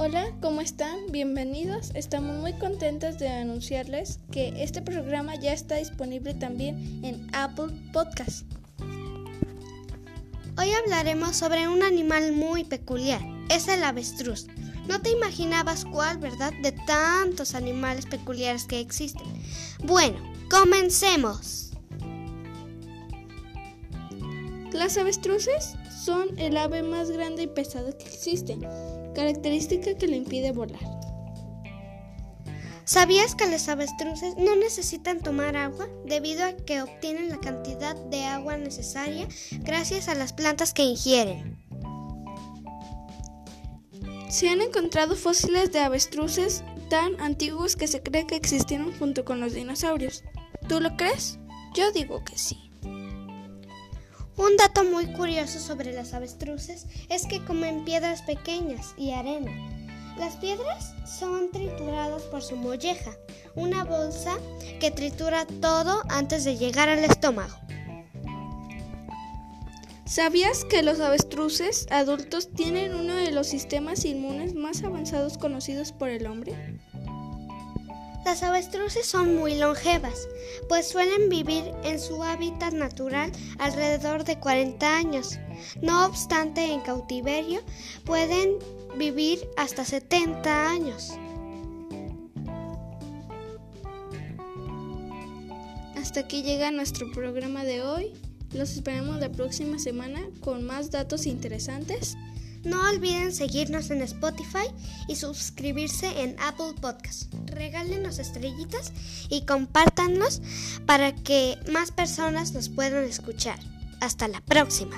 Hola, ¿cómo están? Bienvenidos. Estamos muy contentos de anunciarles que este programa ya está disponible también en Apple Podcast. Hoy hablaremos sobre un animal muy peculiar, es el avestruz. No te imaginabas cuál, ¿verdad? De tantos animales peculiares que existen. Bueno, comencemos. Las avestruces son el ave más grande y pesada que existe, característica que le impide volar. ¿Sabías que los avestruces no necesitan tomar agua debido a que obtienen la cantidad de agua necesaria gracias a las plantas que ingieren? Se han encontrado fósiles de avestruces tan antiguos que se cree que existieron junto con los dinosaurios. ¿Tú lo crees? Yo digo que sí. Un dato muy curioso sobre las avestruces es que comen piedras pequeñas y arena. Las piedras son trituradas por su molleja, una bolsa que tritura todo antes de llegar al estómago. ¿Sabías que los avestruces adultos tienen uno de los sistemas inmunes más avanzados conocidos por el hombre? Las avestruces son muy longevas, pues suelen vivir en su hábitat natural alrededor de 40 años. No obstante, en cautiverio pueden vivir hasta 70 años. Hasta aquí llega nuestro programa de hoy. Los esperamos la próxima semana con más datos interesantes. No olviden seguirnos en Spotify y suscribirse en Apple Podcasts. Regálenos estrellitas y compártanlos para que más personas nos puedan escuchar. Hasta la próxima.